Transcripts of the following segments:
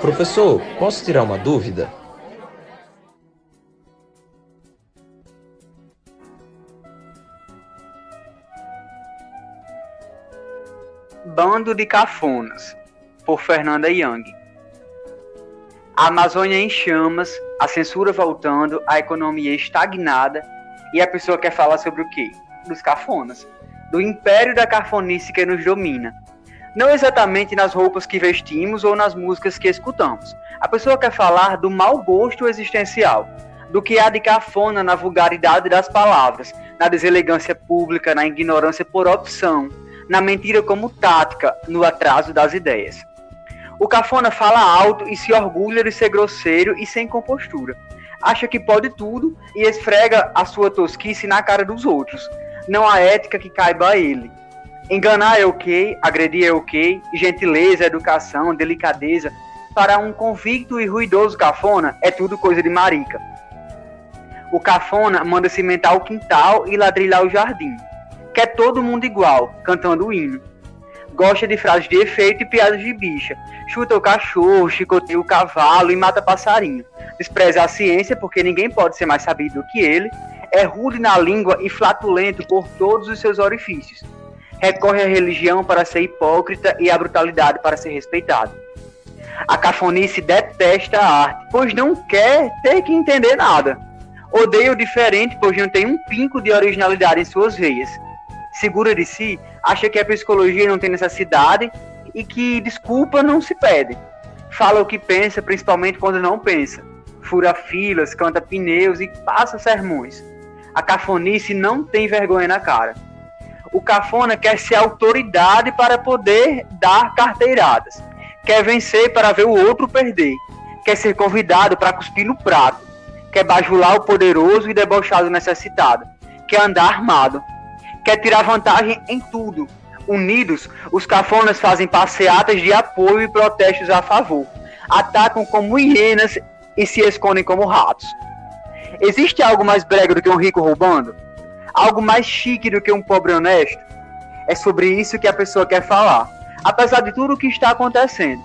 Professor, posso tirar uma dúvida? Bando de Cafonas, por Fernanda Young. A Amazônia em chamas, a censura voltando, a economia estagnada, e a pessoa quer falar sobre o quê? Dos cafonas, do império da cafonice que nos domina. Não exatamente nas roupas que vestimos ou nas músicas que escutamos. A pessoa quer falar do mau gosto existencial, do que há de cafona na vulgaridade das palavras, na deselegância pública, na ignorância por opção, na mentira como tática, no atraso das ideias. O cafona fala alto e se orgulha de ser grosseiro e sem compostura. Acha que pode tudo e esfrega a sua tosquice na cara dos outros. Não há ética que caiba a ele. Enganar é ok, agredir é ok, gentileza, educação, delicadeza, para um convicto e ruidoso cafona, é tudo coisa de marica. O cafona manda cimentar o quintal e ladrilhar o jardim quer todo mundo igual, cantando o hino. Gosta de frases de efeito e piadas de bicha. Chuta o cachorro, chicoteia o cavalo e mata passarinho. Despreza a ciência porque ninguém pode ser mais sabido do que ele. É rude na língua e flatulento por todos os seus orifícios. Recorre à religião para ser hipócrita e à brutalidade para ser respeitado. A cafonice detesta a arte, pois não quer ter que entender nada. Odeia o diferente, pois não tem um pinco de originalidade em suas veias segura de si, acha que a psicologia não tem necessidade e que desculpa não se pede. Fala o que pensa, principalmente quando não pensa. Fura filas, canta pneus e passa sermões. A cafonice não tem vergonha na cara. O cafona quer ser autoridade para poder dar carteiradas. Quer vencer para ver o outro perder. Quer ser convidado para cuspir no prato. Quer bajular o poderoso e debochado necessitado. Quer andar armado quer tirar vantagem em tudo. Unidos, os cafonas fazem passeatas de apoio e protestos a favor. Atacam como hienas e se escondem como ratos. Existe algo mais brega do que um rico roubando? Algo mais chique do que um pobre honesto? É sobre isso que a pessoa quer falar, apesar de tudo o que está acontecendo,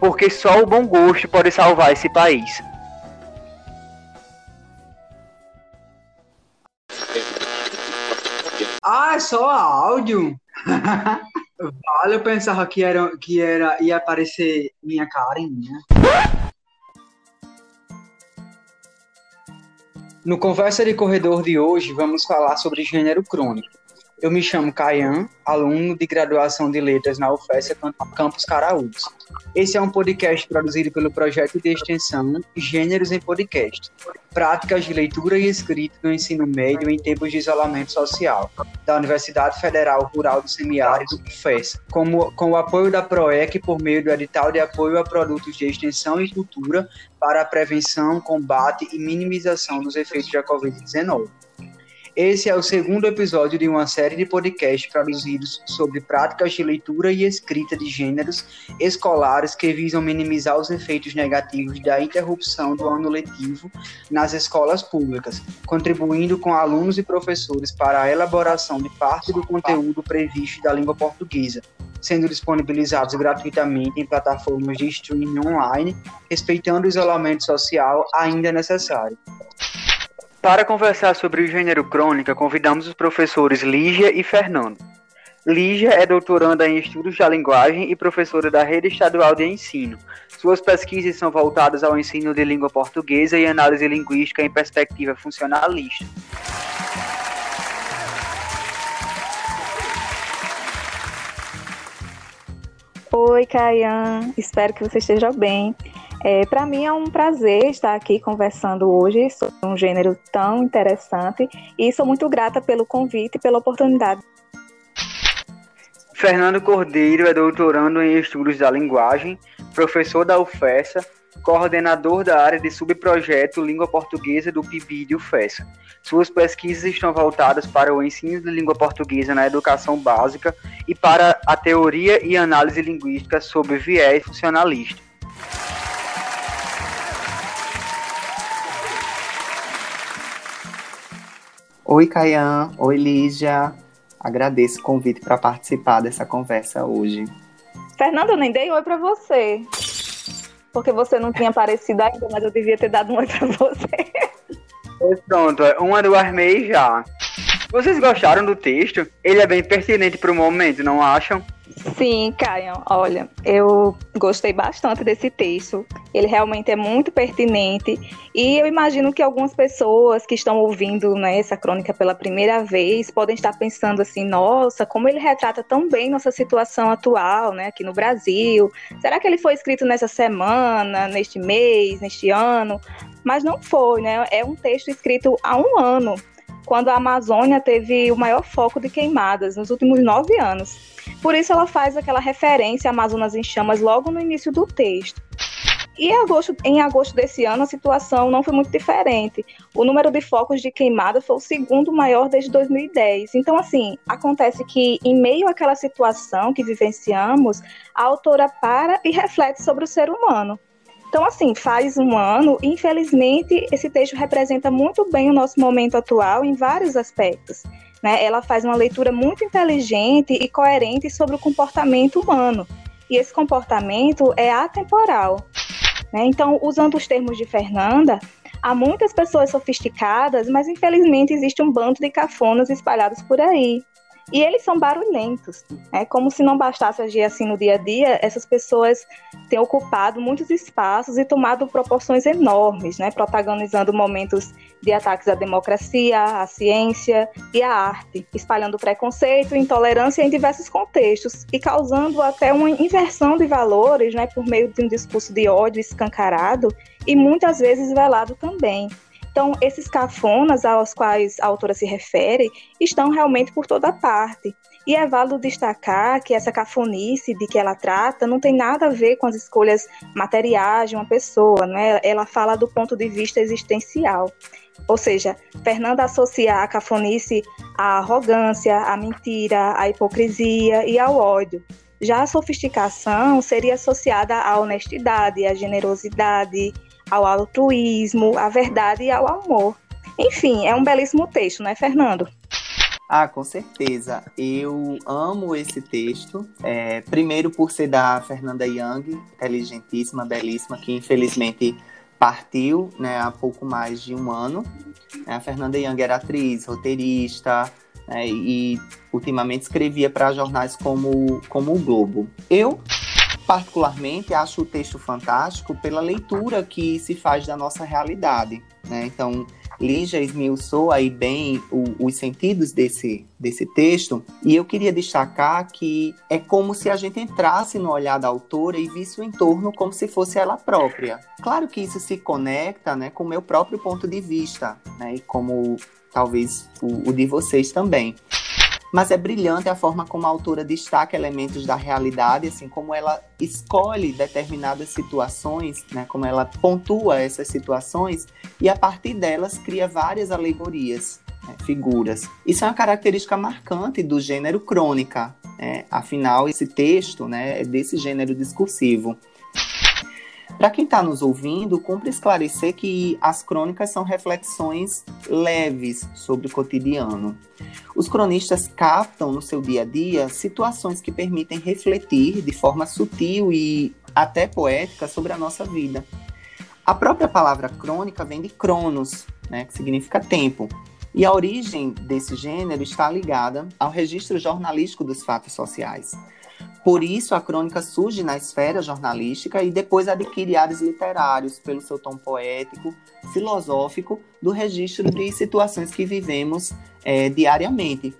porque só o bom gosto pode salvar esse país. Ah, é só áudio? vale, eu pensava que era, que era ia aparecer minha carinha. No Conversa de Corredor de hoje, vamos falar sobre gênero crônico. Eu me chamo Caian, aluno de graduação de letras na UFES Campus Caraúbas. Esse é um podcast produzido pelo projeto de extensão Gêneros em Podcast, práticas de leitura e escrita no ensino médio em tempos de isolamento social, da Universidade Federal Rural do Semiárido, UFES, como, com o apoio da PROEC por meio do edital de apoio a produtos de extensão e cultura para a prevenção, combate e minimização dos efeitos da Covid-19. Esse é o segundo episódio de uma série de podcasts produzidos sobre práticas de leitura e escrita de gêneros escolares que visam minimizar os efeitos negativos da interrupção do ano letivo nas escolas públicas, contribuindo com alunos e professores para a elaboração de parte do conteúdo previsto da língua portuguesa, sendo disponibilizados gratuitamente em plataformas de streaming online, respeitando o isolamento social ainda necessário. Para conversar sobre o gênero crônica, convidamos os professores Lígia e Fernando. Lígia é doutoranda em estudos da linguagem e professora da Rede Estadual de Ensino. Suas pesquisas são voltadas ao ensino de língua portuguesa e análise linguística em perspectiva funcionalista. Oi, Caian. Espero que você esteja bem. É, Para mim é um prazer estar aqui conversando hoje sobre um gênero tão interessante e sou muito grata pelo convite e pela oportunidade. Fernando Cordeiro é doutorando em estudos da linguagem, professor da UFESA, coordenador da área de subprojeto Língua Portuguesa do PIBID UFESA. Suas pesquisas estão voltadas para o ensino de língua portuguesa na educação básica e para a teoria e análise linguística sobre viés funcionalista. Oi, Caian. Oi, Lígia. agradeço o convite para participar dessa conversa hoje. Fernanda, eu nem dei oi para você. Porque você não tinha aparecido ainda, mas eu devia ter dado um oi para você. Pois pronto, uma do Armei já. Vocês gostaram do texto? Ele é bem pertinente para o momento, não acham? Sim, Caio, olha, eu gostei bastante desse texto. Ele realmente é muito pertinente e eu imagino que algumas pessoas que estão ouvindo né, essa crônica pela primeira vez podem estar pensando assim: nossa, como ele retrata tão bem nossa situação atual, né, aqui no Brasil. Será que ele foi escrito nessa semana, neste mês, neste ano? Mas não foi, né? É um texto escrito há um ano, quando a Amazônia teve o maior foco de queimadas nos últimos nove anos. Por isso ela faz aquela referência a Amazonas em Chamas logo no início do texto. E em agosto, em agosto desse ano, a situação não foi muito diferente. O número de focos de queimada foi o segundo maior desde 2010. Então, assim, acontece que, em meio àquela situação que vivenciamos, a autora para e reflete sobre o ser humano. Então, assim, faz um ano, e infelizmente, esse texto representa muito bem o nosso momento atual em vários aspectos. Né? Ela faz uma leitura muito inteligente e coerente sobre o comportamento humano. E esse comportamento é atemporal. Né? Então, usando os termos de Fernanda, há muitas pessoas sofisticadas, mas infelizmente existe um bando de cafonas espalhados por aí. E eles são barulhentos. É como se não bastasse agir assim no dia a dia, essas pessoas têm ocupado muitos espaços e tomado proporções enormes, né? protagonizando momentos de ataques à democracia, à ciência e à arte, espalhando preconceito e intolerância em diversos contextos e causando até uma inversão de valores né? por meio de um discurso de ódio escancarado e muitas vezes velado também. Então, esses cafonas aos quais a autora se refere estão realmente por toda parte. E é válido destacar que essa cafonice de que ela trata não tem nada a ver com as escolhas materiais de uma pessoa, né? ela fala do ponto de vista existencial. Ou seja, Fernanda associa a cafonice à arrogância, à mentira, à hipocrisia e ao ódio. Já a sofisticação seria associada à honestidade, à generosidade, ao altruísmo, à verdade e ao amor. Enfim, é um belíssimo texto, né, Fernando? Ah, com certeza. Eu amo esse texto. É, primeiro por ser da Fernanda Young, inteligentíssima, belíssima, que infelizmente partiu né, há pouco mais de um ano. A Fernanda Young era atriz, roteirista, né, e ultimamente escrevia para jornais como, como o Globo. Eu particularmente acho o texto fantástico pela leitura que se faz da nossa realidade. Né? Então, Lígia esmiuçou aí bem o, os sentidos desse, desse texto, e eu queria destacar que é como se a gente entrasse no olhar da autora e visse o entorno como se fosse ela própria. Claro que isso se conecta né, com o meu próprio ponto de vista, né, e como talvez o, o de vocês também. Mas é brilhante a forma como a autora destaca elementos da realidade, assim como ela escolhe determinadas situações, né, como ela pontua essas situações e a partir delas cria várias alegorias, né, figuras. Isso é uma característica marcante do gênero crônica. Né? Afinal, esse texto né, é desse gênero discursivo. Para quem está nos ouvindo, cumpre esclarecer que as crônicas são reflexões leves sobre o cotidiano. Os cronistas captam no seu dia a dia situações que permitem refletir de forma sutil e até poética sobre a nossa vida. A própria palavra crônica vem de cronos, né, que significa tempo. E a origem desse gênero está ligada ao registro jornalístico dos fatos sociais. Por isso, a crônica surge na esfera jornalística e depois adquire áreas literários pelo seu tom poético, filosófico, do registro de situações que vivemos é, diariamente,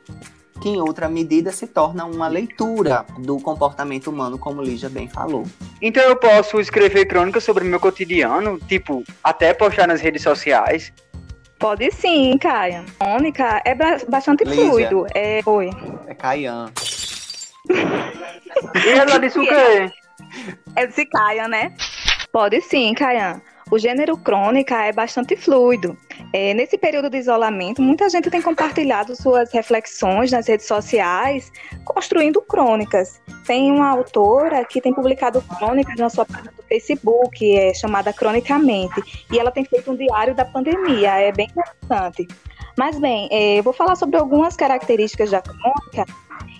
que em outra medida se torna uma leitura do comportamento humano, como Lígia bem falou. Então eu posso escrever crônicas sobre o meu cotidiano, tipo, até postar nas redes sociais? Pode sim, Caia. Crônica é bastante Lígia. fluido. É... Oi. É Caian. Ela disse o quê? É de Caia, né? Pode sim, Caian. O gênero crônica é bastante fluido. É, nesse período de isolamento, muita gente tem compartilhado suas reflexões nas redes sociais, construindo crônicas. Tem uma autora que tem publicado crônicas na sua página do Facebook, é chamada Cronicamente, e ela tem feito um diário da pandemia, é bem interessante. Mas bem, é, vou falar sobre algumas características da crônica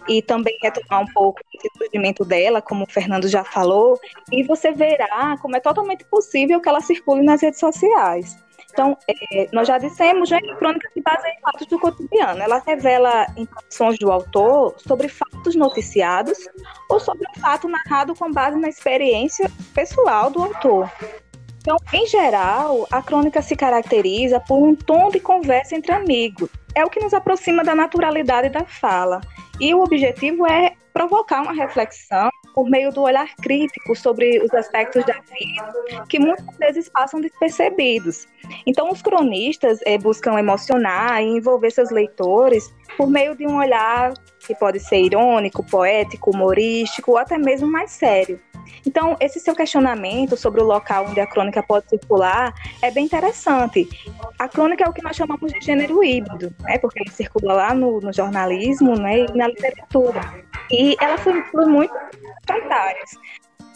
e também retomar um pouco o surgimento dela, como o Fernando já falou, e você verá como é totalmente possível que ela circule nas redes sociais. Então, é, nós já dissemos, já que crônica se baseia em fatos do cotidiano. Ela revela impressões do autor sobre fatos noticiados ou sobre um fato narrado com base na experiência pessoal do autor. Então, em geral, a crônica se caracteriza por um tom de conversa entre amigos. É o que nos aproxima da naturalidade da fala. E o objetivo é provocar uma reflexão por meio do olhar crítico sobre os aspectos da vida que muitas vezes passam despercebidos. Então, os cronistas é, buscam emocionar e envolver seus leitores por meio de um olhar que pode ser irônico, poético, humorístico ou até mesmo mais sério. Então, esse seu questionamento sobre o local onde a crônica pode circular é bem interessante. A crônica é o que nós chamamos de gênero híbrido, né? porque ele circula lá no, no jornalismo né? e na literatura. E ela foi, muito áreas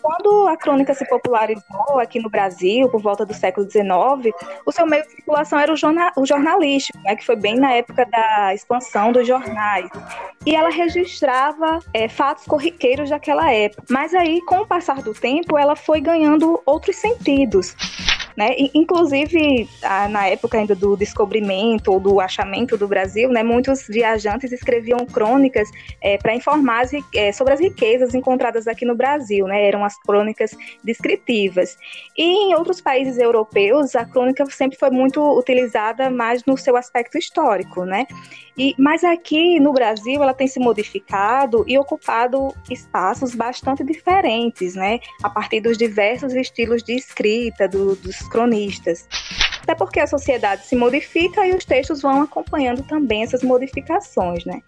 quando a crônica se popularizou aqui no Brasil, por volta do século XIX, o seu meio de circulação era o, jornal, o jornalístico, né, que foi bem na época da expansão dos jornais. E ela registrava é, fatos corriqueiros daquela época. Mas aí, com o passar do tempo, ela foi ganhando outros sentidos. Né? Inclusive, na época ainda do descobrimento ou do achamento do Brasil, né, muitos viajantes escreviam crônicas é, para informar é, sobre as riquezas encontradas aqui no Brasil. Né? Eram as crônicas descritivas. E em outros países europeus, a crônica sempre foi muito utilizada mais no seu aspecto histórico. Né? E, mas aqui no Brasil ela tem se modificado e ocupado espaços bastante diferentes, né? A partir dos diversos estilos de escrita do, dos cronistas. Até porque a sociedade se modifica e os textos vão acompanhando também essas modificações, né?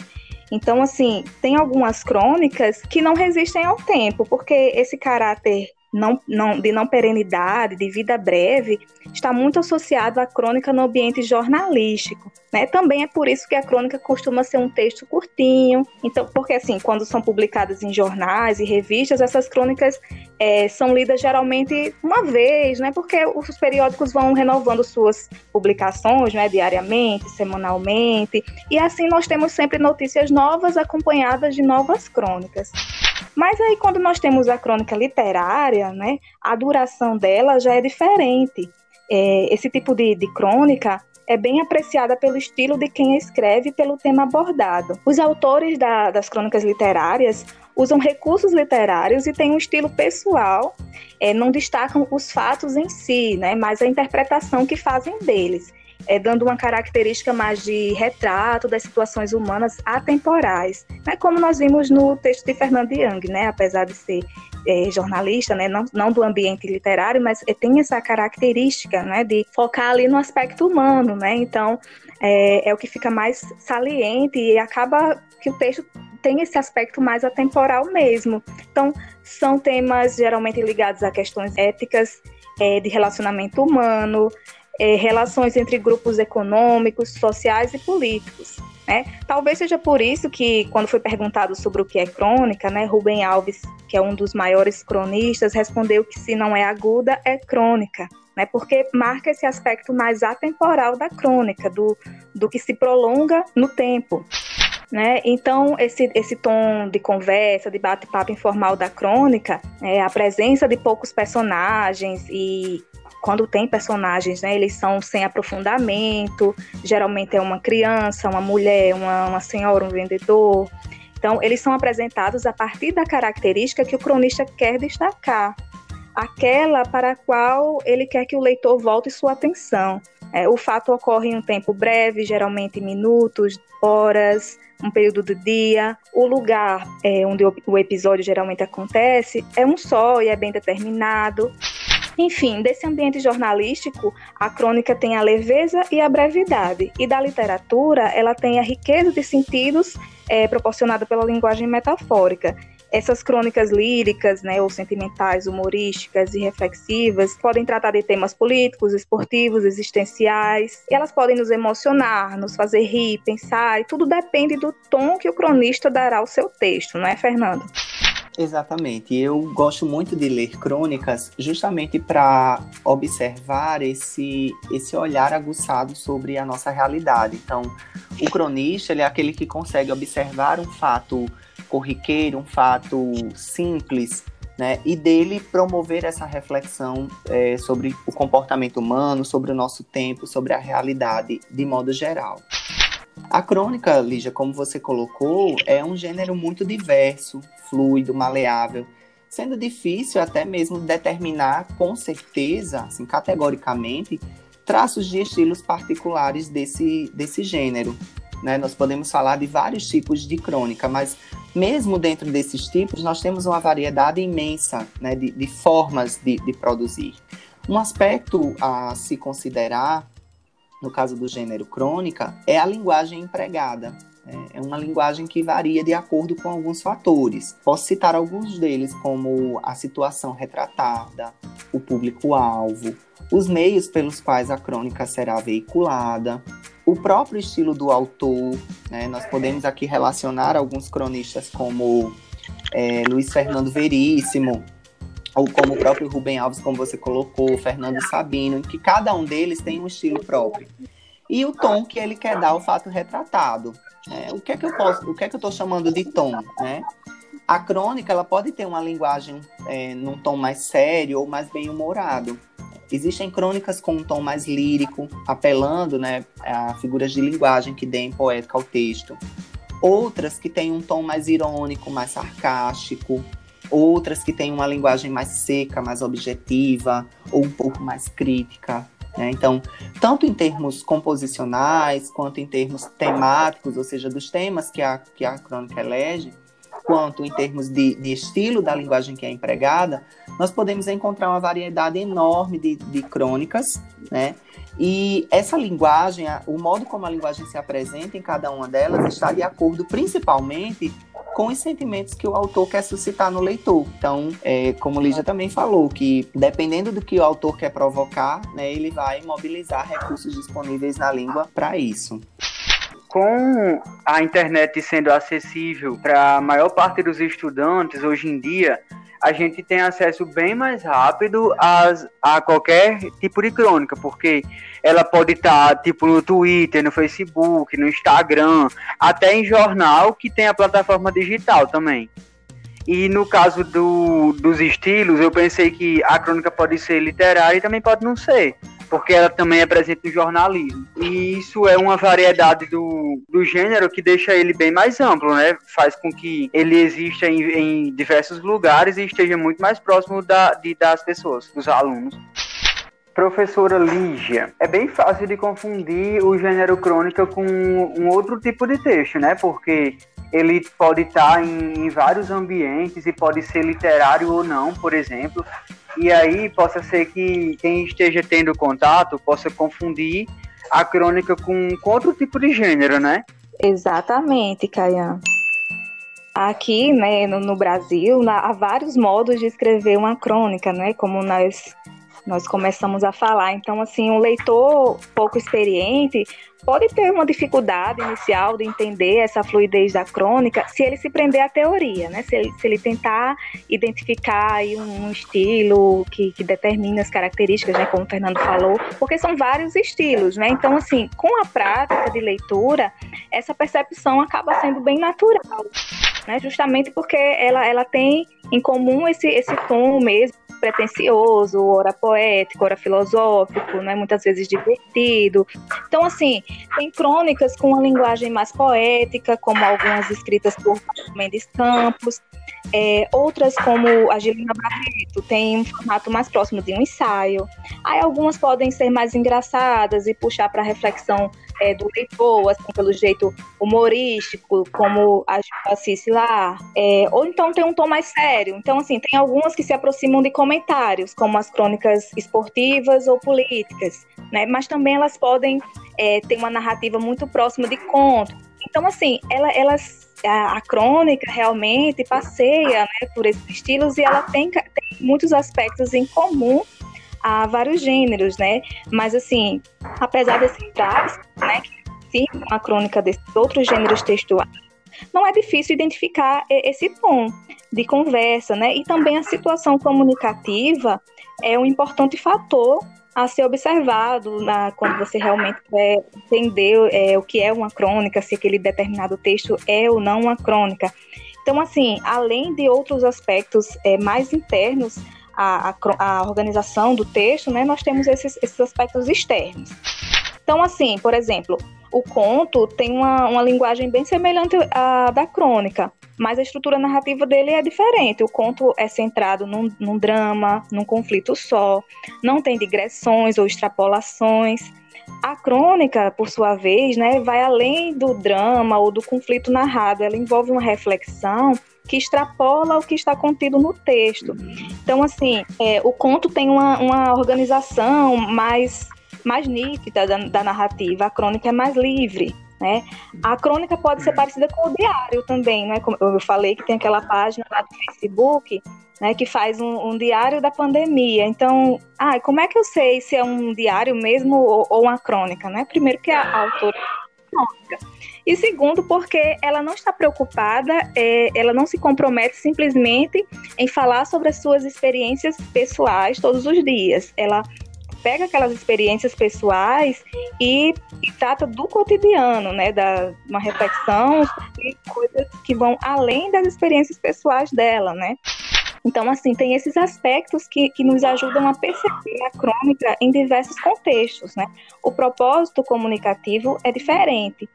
Então, assim, tem algumas crônicas que não resistem ao tempo, porque esse caráter não, não, de não perenidade, de vida breve, está muito associado à crônica no ambiente jornalístico. Né? Também é por isso que a crônica costuma ser um texto curtinho. Então, porque assim, quando são publicadas em jornais e revistas, essas crônicas é, são lidas geralmente uma vez, né? Porque os periódicos vão renovando suas publicações, né? Diariamente, semanalmente, e assim nós temos sempre notícias novas acompanhadas de novas crônicas. Mas aí quando nós temos a crônica literária, né, a duração dela já é diferente. É, esse tipo de, de crônica é bem apreciada pelo estilo de quem escreve e pelo tema abordado. Os autores da, das crônicas literárias usam recursos literários e têm um estilo pessoal, é, não destacam os fatos em si, né, mas a interpretação que fazem deles é, dando uma característica mais de retrato das situações humanas atemporais, né, como nós vimos no texto de Fernando Young, né, apesar de ser é, jornalista, né, não, não, do ambiente literário, mas é, tem essa característica né, de focar ali no aspecto humano, né, então é, é o que fica mais saliente e acaba que o texto tem esse aspecto mais atemporal mesmo. Então, são temas geralmente ligados a questões éticas, é, de relacionamento humano, é, relações entre grupos econômicos, sociais e políticos. Né? Talvez seja por isso que, quando foi perguntado sobre o que é crônica, né, Rubem Alves, que é um dos maiores cronistas, respondeu que se não é aguda, é crônica. Né, porque marca esse aspecto mais atemporal da crônica, do, do que se prolonga no tempo. Né? Então, esse, esse tom de conversa, de bate-papo informal da crônica, é, a presença de poucos personagens e quando tem personagens, né, eles são sem aprofundamento, geralmente é uma criança, uma mulher, uma, uma senhora, um vendedor. Então, eles são apresentados a partir da característica que o cronista quer destacar, aquela para a qual ele quer que o leitor volte sua atenção. É, o fato ocorre em um tempo breve, geralmente minutos, horas, um período do dia. O lugar é, onde o episódio geralmente acontece é um só e é bem determinado. Enfim, desse ambiente jornalístico, a crônica tem a leveza e a brevidade, e da literatura, ela tem a riqueza de sentidos é, proporcionada pela linguagem metafórica. Essas crônicas líricas, né, ou sentimentais, humorísticas e reflexivas, podem tratar de temas políticos, esportivos, existenciais. E elas podem nos emocionar, nos fazer rir, pensar, e tudo depende do tom que o cronista dará ao seu texto, não é, Fernando? Exatamente. Eu gosto muito de ler crônicas justamente para observar esse, esse olhar aguçado sobre a nossa realidade. Então, o cronista é aquele que consegue observar um fato corriqueiro, um fato simples, né? E dele promover essa reflexão é, sobre o comportamento humano, sobre o nosso tempo, sobre a realidade de modo geral. A crônica, Lígia, como você colocou, é um gênero muito diverso, fluido, maleável, sendo difícil até mesmo determinar com certeza, assim, categoricamente, traços de estilos particulares desse, desse gênero. Né? Nós podemos falar de vários tipos de crônica, mas mesmo dentro desses tipos, nós temos uma variedade imensa né, de, de formas de, de produzir. Um aspecto a se considerar no caso do gênero crônica, é a linguagem empregada. É, é uma linguagem que varia de acordo com alguns fatores. Posso citar alguns deles, como a situação retratada, o público-alvo, os meios pelos quais a crônica será veiculada, o próprio estilo do autor. Né? Nós podemos aqui relacionar alguns cronistas como é, Luiz Fernando Veríssimo, como o próprio Rubem Alves, como você colocou, Fernando Sabino, que cada um deles tem um estilo próprio. E o tom que ele quer dar ao fato retratado. É, o que é que eu posso, o que é que eu estou chamando de tom, né? A crônica ela pode ter uma linguagem é, num tom mais sério ou mais bem humorado. Existem crônicas com um tom mais lírico, apelando né, a figuras de linguagem que deem poética ao texto. Outras que têm um tom mais irônico, mais sarcástico, outras que têm uma linguagem mais seca, mais objetiva ou um pouco mais crítica. Né? Então, tanto em termos composicionais quanto em termos temáticos, ou seja, dos temas que a, que a crônica elege, quanto em termos de, de estilo da linguagem que é empregada, nós podemos encontrar uma variedade enorme de, de crônicas, né? E essa linguagem, o modo como a linguagem se apresenta em cada uma delas está de acordo principalmente com os sentimentos que o autor quer suscitar no leitor. Então, é, como Lígia também falou, que dependendo do que o autor quer provocar, né, ele vai mobilizar recursos disponíveis na língua para isso com a internet sendo acessível para a maior parte dos estudantes hoje em dia, a gente tem acesso bem mais rápido às, a qualquer tipo de crônica, porque ela pode estar tá, tipo no Twitter, no Facebook, no Instagram, até em jornal que tem a plataforma digital também. E no caso do, dos estilos, eu pensei que a crônica pode ser literária e também pode não ser porque ela também é presente no jornalismo. E isso é uma variedade do, do gênero que deixa ele bem mais amplo, né? Faz com que ele exista em, em diversos lugares e esteja muito mais próximo da, de, das pessoas, dos alunos. Professora Lígia, é bem fácil de confundir o gênero crônica com um outro tipo de texto, né? Porque ele pode estar em, em vários ambientes e pode ser literário ou não, por exemplo. E aí possa ser que quem esteja tendo contato possa confundir a crônica com, com outro tipo de gênero, né? Exatamente, Caian. Aqui, né, no, no Brasil, há vários modos de escrever uma crônica, né? Como nós nós começamos a falar. Então, assim, um leitor pouco experiente pode ter uma dificuldade inicial de entender essa fluidez da crônica se ele se prender à teoria, né? Se ele, se ele tentar identificar aí um, estilo que, que determina as características, né? Como o Fernando falou, porque são vários estilos, né? Então, assim, com a prática de leitura, essa percepção acaba sendo bem natural, né? Justamente porque ela, ela tem em comum esse, esse tom mesmo pretencioso, ora poético, ora filosófico, né, muitas vezes divertido. Então, assim, tem crônicas com uma linguagem mais poética, como algumas escritas por Mendes Campos, é, outras, como a Gilina Barreto, tem um formato mais próximo de um ensaio. Aí algumas podem ser mais engraçadas e puxar para a reflexão é, do leitor, assim, pelo jeito humorístico, como a lá. É, ou então tem um tom mais sério. Então, assim, tem algumas que se aproximam de comentários, como as crônicas esportivas ou políticas, né? Mas também elas podem é, ter uma narrativa muito próxima de conto. Então, assim, ela, elas a, a, crônica realmente passeia né, por esses estilos e ela tem, tem muitos aspectos em comum a vários gêneros, né? Mas assim, apesar desses traços, né, que sim, uma crônica desses outros gêneros textuais, não é difícil identificar esse tom de conversa, né? E também a situação comunicativa é um importante fator a ser observado na, quando você realmente quer entender é, o que é uma crônica, se aquele determinado texto é ou não uma crônica. Então, assim, além de outros aspectos é, mais internos à, à, organização do texto, né, nós temos esses, esses aspectos externos. Então, assim, por exemplo, o conto tem uma, uma linguagem bem semelhante à da crônica, mas a estrutura narrativa dele é diferente. O conto é centrado num, num drama, num conflito só, não tem digressões ou extrapolações. A crônica, por sua vez, né, vai além do drama ou do conflito narrado, ela envolve uma reflexão que extrapola o que está contido no texto. Então, assim, é, o conto tem uma, uma organização mais, mais nítida da, da narrativa, a crônica é mais livre. Né? A crônica pode ser parecida com o diário também, né? Como eu falei que tem aquela página lá do Facebook, né, que faz um, um diário da pandemia. Então, ah, como é que eu sei se é um diário mesmo ou, ou uma crônica, né? Primeiro que a, autora é crônica. E segundo, porque ela não está preocupada, é, ela não se compromete simplesmente em falar sobre as suas experiências pessoais todos os dias. Ela pega aquelas experiências pessoais e, e trata do cotidiano, né, da uma reflexão sobre coisas que vão além das experiências pessoais dela, né. Então, assim, tem esses aspectos que, que nos ajudam a perceber a crônica em diversos contextos, né? O propósito comunicativo é diferente.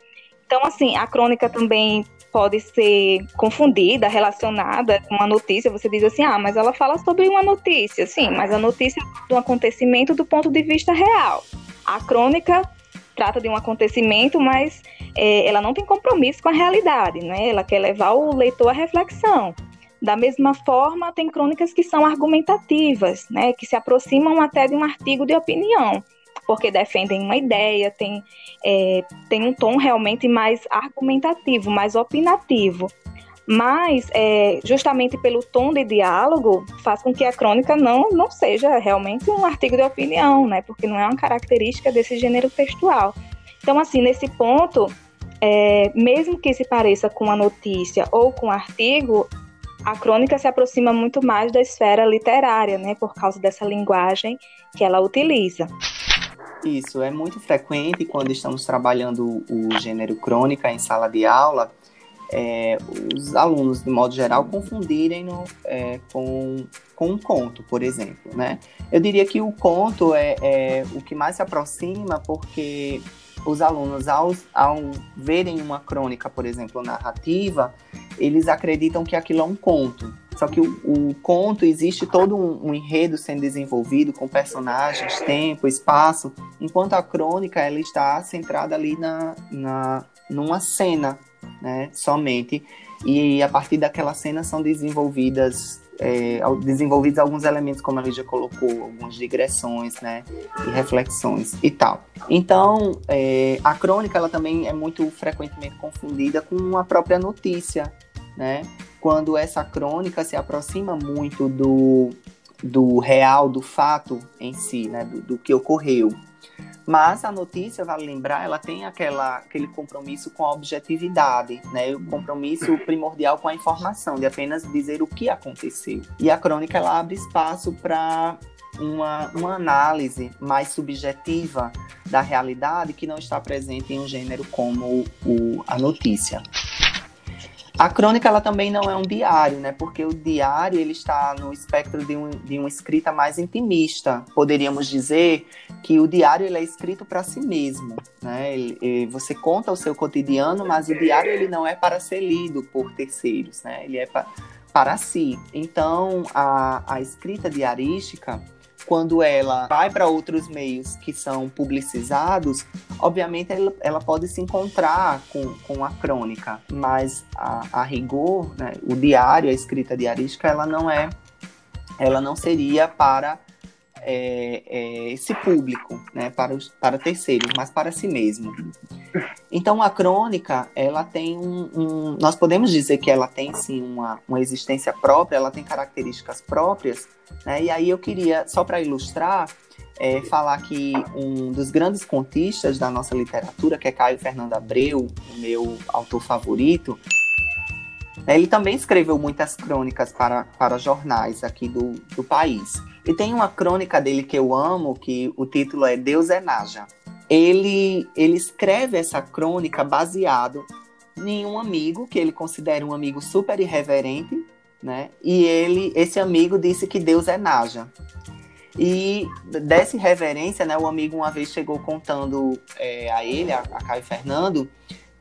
Então, assim, a crônica também pode ser confundida, relacionada com uma notícia. Você diz assim, ah, mas ela fala sobre uma notícia. Sim, mas a notícia é do acontecimento do ponto de vista real. A crônica trata de um acontecimento, mas é, ela não tem compromisso com a realidade, né? Ela quer levar o leitor à reflexão. Da mesma forma, tem crônicas que são argumentativas, né? Que se aproximam até de um artigo de opinião porque defendem uma ideia, tem, é, tem um tom realmente mais argumentativo, mais opinativo. Mas, é, justamente pelo tom de diálogo, faz com que a crônica não, não seja realmente um artigo de opinião, né? Porque não é uma característica desse gênero textual. Então, assim, nesse ponto, é, mesmo que se pareça com a notícia ou com o artigo, a crônica se aproxima muito mais da esfera literária, né? Por causa dessa linguagem que ela utiliza. Isso é muito frequente quando estamos trabalhando o gênero crônica em sala de aula, é, os alunos, de modo geral, confundirem no, é, com, com um conto, por exemplo. Né? Eu diria que o conto é, é o que mais se aproxima, porque os alunos, ao, ao verem uma crônica, por exemplo, narrativa, eles acreditam que aquilo é um conto. Só que o, o conto existe todo um, um, enredo sendo desenvolvido com personagens, tempo, espaço, enquanto a crônica ela está centrada ali na, na numa cena, né, somente. E a partir daquela cena são desenvolvidas é, desenvolvidos alguns elementos, como a Lídia colocou, algumas digressões, né, e reflexões e tal. Então, é, a crônica ela também é muito frequentemente confundida com a própria notícia, né? Quando essa crônica se aproxima muito do, do real, do fato em si, né, do, do que ocorreu. Mas a notícia, vale lembrar, ela tem aquela, aquele compromisso com a objetividade, né? O compromisso primordial com a informação, de apenas dizer o que aconteceu. E a crônica, ela abre espaço para uma, uma análise mais subjetiva da realidade que não está presente em um gênero como o, a notícia. A crônica ela também não é um diário, né? Porque o diário ele está no espectro de, um, de uma escrita mais intimista. Poderíamos dizer que o diário ele é escrito para si mesmo, né? Ele, você conta o seu cotidiano, mas o diário ele não é para ser lido por terceiros, né? Ele é para para si. Então, a, a escrita diarística quando ela vai para outros meios que são publicizados, obviamente ela, ela, pode se encontrar com, com a crônica, mas a, a rigor, né, o diário, a escrita diarística, ela não é, ela não seria para é, é, esse público, né, para, os, para terceiros, mas para si mesmo. Então a crônica, ela tem um, um, nós podemos dizer que ela tem sim uma, uma existência própria, ela tem características próprias, né? E aí eu queria só para ilustrar é, falar que um dos grandes contistas da nossa literatura, que é Caio Fernando Abreu, o meu autor favorito, Ele também escreveu muitas crônicas para, para jornais aqui do, do país. E tem uma crônica dele que eu amo, que o título é Deus é Naja. Ele, ele escreve essa crônica baseado em um amigo que ele considera um amigo super irreverente, né? E ele, esse amigo disse que Deus é Naja. E dessa irreverência, né, o amigo uma vez chegou contando é, a ele, a, a Caio Fernando,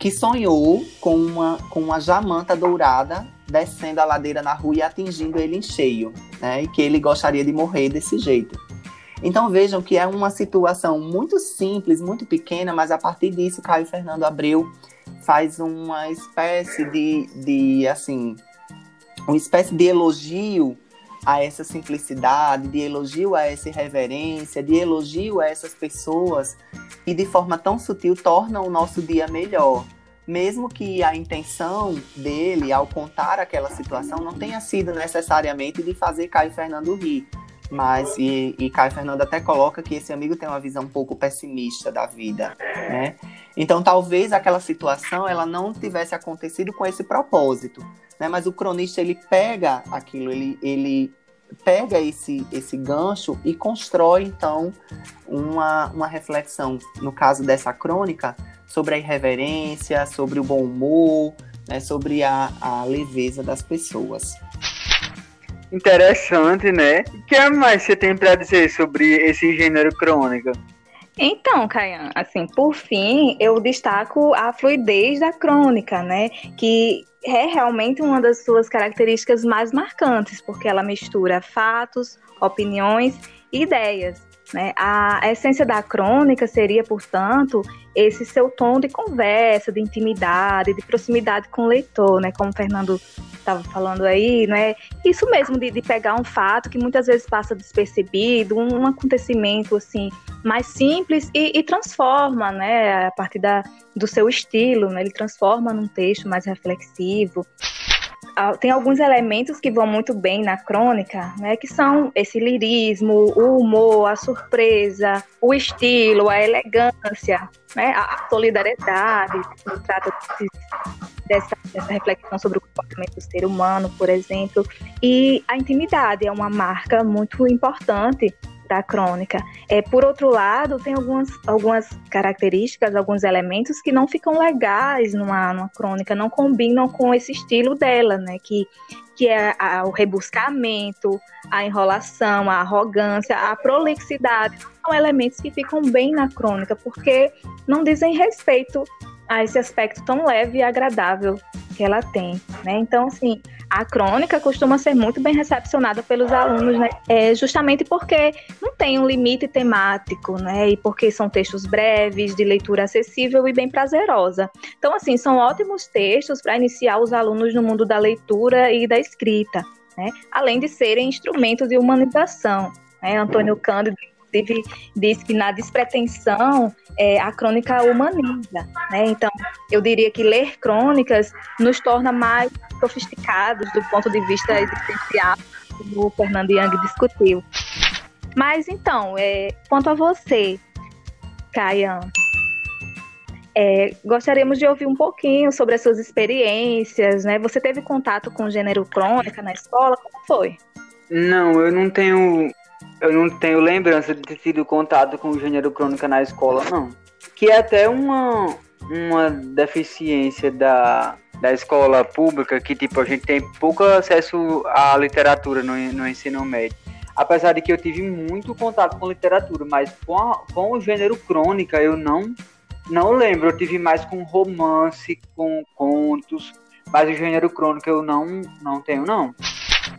que sonhou com uma, com uma jamanta dourada descendo a ladeira na rua e atingindo ele em cheio, né? E que ele gostaria de morrer desse jeito. Então vejam que é uma situação muito simples, muito pequena, mas a partir disso Caio Fernando Abreu faz uma espécie de, de assim, uma espécie de elogio a essa simplicidade, de elogio a essa irreverência, de elogio a essas pessoas e de forma tão sutil tornam o nosso dia melhor. Mesmo que a intenção dele ao contar aquela situação não tenha sido necessariamente de fazer Caio Fernando rir, mas e, e Caio Fernando até coloca que esse amigo tem uma visão um pouco pessimista da vida, né? Então talvez aquela situação ela não tivesse acontecido com esse propósito, né? Mas o cronista ele pega aquilo, ele, ele pega esse, esse gancho e constrói, então, uma, uma reflexão, no caso dessa crônica, sobre a irreverência, sobre o bom humor, né, sobre a, a leveza das pessoas. Interessante, né? O que mais você tem para dizer sobre esse gênero crônica? Então, Caian, assim, por fim, eu destaco a fluidez da crônica, né? Que é realmente uma das suas características mais marcantes, porque ela mistura fatos, opiniões e ideias. Né? A essência da crônica seria, portanto, esse seu tom de conversa, de intimidade, de proximidade com o leitor, né? como o Fernando estava falando aí, né? Isso mesmo de, de, pegar um fato que muitas vezes passa despercebido, um, um acontecimento assim mais simples e, e, transforma, né? A partir da, do seu estilo, né? Ele transforma num texto mais reflexivo. Tem alguns elementos que vão muito bem na crônica, né, que são esse lirismo, o humor, a surpresa, o estilo, a elegância, né, a solidariedade, que trata de, dessa, dessa reflexão sobre o comportamento do ser humano, por exemplo, e a intimidade é uma marca muito importante da crônica. É, por outro lado, tem algumas, algumas características, alguns elementos que não ficam legais numa, numa crônica, não combinam com esse estilo dela, né? Que, que é a, o rebuscamento, a enrolação, a arrogância, a prolixidade. São elementos que ficam bem na crônica, porque não dizem respeito a esse aspecto tão leve e agradável que ela tem, né? Então, assim, a crônica costuma ser muito bem recepcionada pelos alunos, né? É justamente porque não tem um limite temático, né? E porque são textos breves, de leitura acessível e bem prazerosa. Então, assim, são ótimos textos para iniciar os alunos no mundo da leitura e da escrita, né? Além de serem instrumentos de humanização. Né? Antônio Cândido inclusive diz que na despretensão é, a crônica humaniza, né? Então, eu diria que ler crônicas nos torna mais sofisticados do ponto de vista existencial, como o Fernando Young discutiu. Mas então, é, quanto a você, Kayan, é, gostaríamos de ouvir um pouquinho sobre as suas experiências, né? Você teve contato com o gênero crônica na escola? Como foi? Não, eu não tenho eu não tenho lembrança de ter tido contato com o gênero crônica na escola, não. Que é até uma, uma deficiência da, da escola pública, que tipo, a gente tem pouco acesso à literatura no, no ensino médio. Apesar de que eu tive muito contato com literatura, mas com, a, com o gênero crônica eu não, não lembro. Eu tive mais com romance, com contos, mas o gênero crônica eu não, não tenho, não.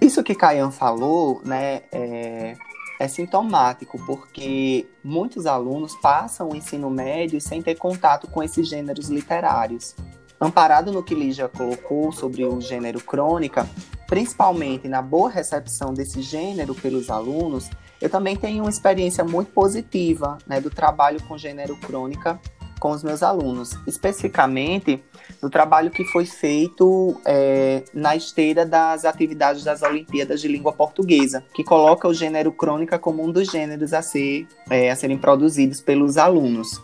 Isso que Caian falou, né, é, é sintomático, porque muitos alunos passam o ensino médio sem ter contato com esses gêneros literários. Amparado no que Lígia colocou sobre o gênero crônica, principalmente na boa recepção desse gênero pelos alunos, eu também tenho uma experiência muito positiva né, do trabalho com gênero crônica com os meus alunos, especificamente no trabalho que foi feito é, na esteira das atividades das Olimpíadas de Língua Portuguesa, que coloca o gênero crônica como um dos gêneros a, ser, é, a serem produzidos pelos alunos.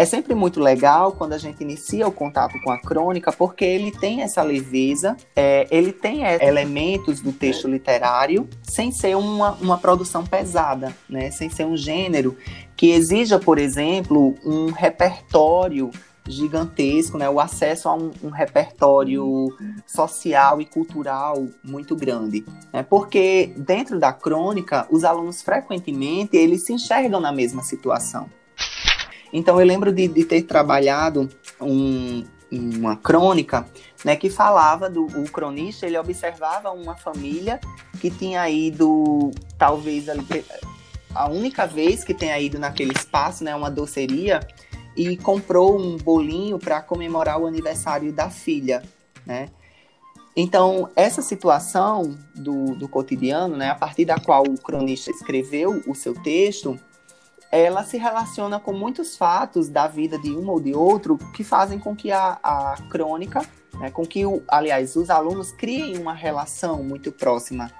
É sempre muito legal quando a gente inicia o contato com a crônica, porque ele tem essa leveza, é, ele tem é, elementos do texto literário, sem ser uma, uma produção pesada, né? sem ser um gênero que exija, por exemplo, um repertório gigantesco, né? O acesso a um, um, repertório social e cultural muito grande, né? Porque dentro da crônica, os alunos frequentemente eles se enxergam na mesma situação. Então eu lembro de, de ter trabalhado um, uma crônica, né, que falava do o cronista, ele observava uma família que tinha ido talvez a única vez que tenha ido naquele espaço, né, uma doceria, e comprou um bolinho para comemorar o aniversário da filha, né? Então, essa situação do, do cotidiano, né, a partir da qual o cronista escreveu o seu texto, ela se relaciona com muitos fatos da vida de um ou de outro que fazem com que a, a crônica, né, com que, o, aliás, os alunos criem uma relação muito próxima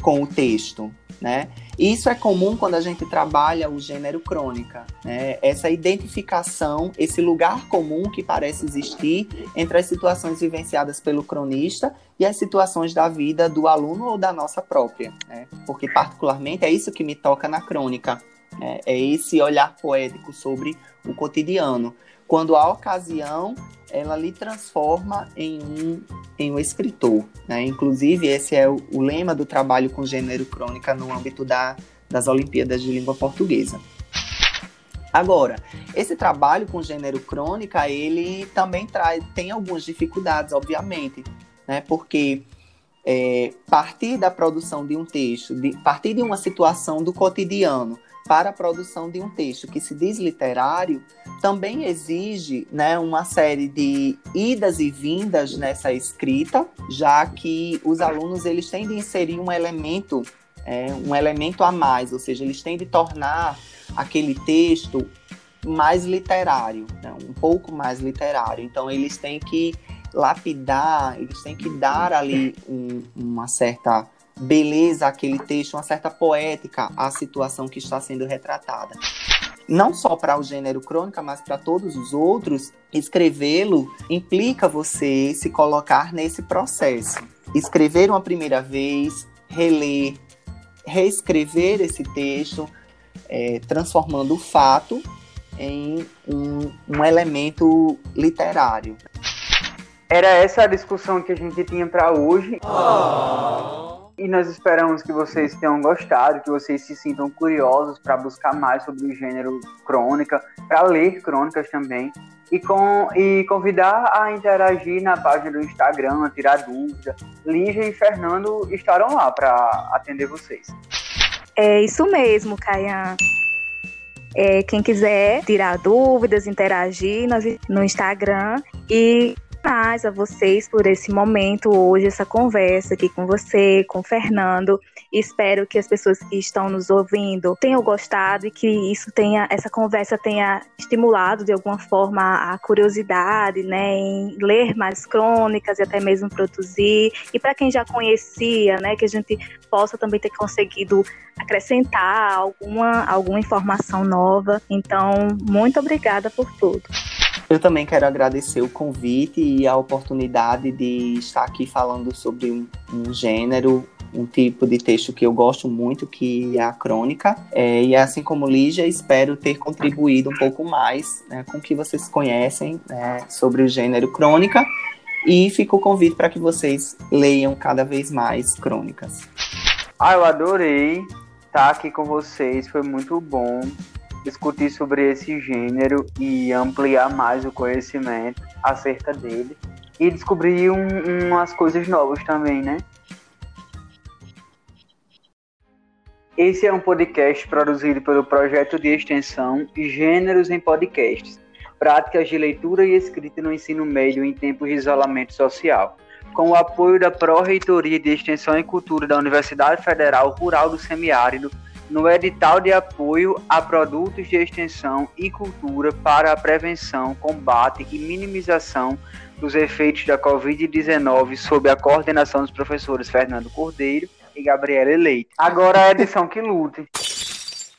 com o texto, né? Isso é comum quando a gente trabalha o gênero crônica, né? Essa identificação, esse lugar comum que parece existir entre as situações vivenciadas pelo cronista e as situações da vida do aluno ou da nossa própria, né? Porque particularmente é isso que me toca na crônica, né? é esse olhar poético sobre o cotidiano quando a ocasião ela lhe transforma em um, em um escritor. Né? Inclusive, esse é o, o lema do trabalho com gênero crônica no âmbito da, das Olimpíadas de Língua Portuguesa. Agora, esse trabalho com gênero crônica, ele também traz, tem algumas dificuldades, obviamente, né? Porque é, partir da produção de um texto, de, partir de uma situação do cotidiano para a produção de um texto que se diz literário, também exige né, uma série de idas e vindas nessa escrita, já que os alunos eles têm de inserir um elemento, é, um elemento a mais, ou seja, eles têm de tornar aquele texto mais literário, né, um pouco mais literário. Então eles têm que lapidar, eles têm que dar ali um, uma certa beleza aquele texto, uma certa poética à situação que está sendo retratada. Não só para o gênero crônica, mas para todos os outros, escrevê-lo implica você se colocar nesse processo. Escrever uma primeira vez, reler, reescrever esse texto, é, transformando o fato em um, um elemento literário. Era essa a discussão que a gente tinha para hoje. Oh. E nós esperamos que vocês tenham gostado, que vocês se sintam curiosos para buscar mais sobre o gênero crônica, para ler crônicas também. E, com, e convidar a interagir na página do Instagram, a tirar dúvida. Lígia e Fernando estarão lá para atender vocês. É isso mesmo, Caian. É, quem quiser tirar dúvidas, interagir no Instagram e demais a vocês por esse momento hoje, essa conversa aqui com você, com o Fernando. Espero que as pessoas que estão nos ouvindo tenham gostado e que isso tenha, essa conversa tenha estimulado de alguma forma a curiosidade, né, em ler mais crônicas e até mesmo produzir. E para quem já conhecia, né, que a gente possa também ter conseguido acrescentar alguma, alguma informação nova. Então, muito obrigada por tudo. Eu também quero agradecer o convite e a oportunidade de estar aqui falando sobre um, um gênero, um tipo de texto que eu gosto muito, que é a crônica. É, e assim como Lígia, espero ter contribuído um pouco mais né, com o que vocês conhecem né, sobre o gênero crônica. E fica o convite para que vocês leiam cada vez mais crônicas. Ah, eu adorei estar aqui com vocês, foi muito bom discutir sobre esse gênero e ampliar mais o conhecimento acerca dele e descobrir um, umas coisas novas também, né? Esse é um podcast produzido pelo projeto de extensão Gêneros em Podcasts, práticas de leitura e escrita no ensino médio em tempos de isolamento social, com o apoio da Pró-Reitoria de Extensão e Cultura da Universidade Federal Rural do Semiárido no edital de apoio a produtos de extensão e cultura para a prevenção, combate e minimização dos efeitos da Covid-19 sob a coordenação dos professores Fernando Cordeiro e Gabriela Leite. Agora a edição que lute.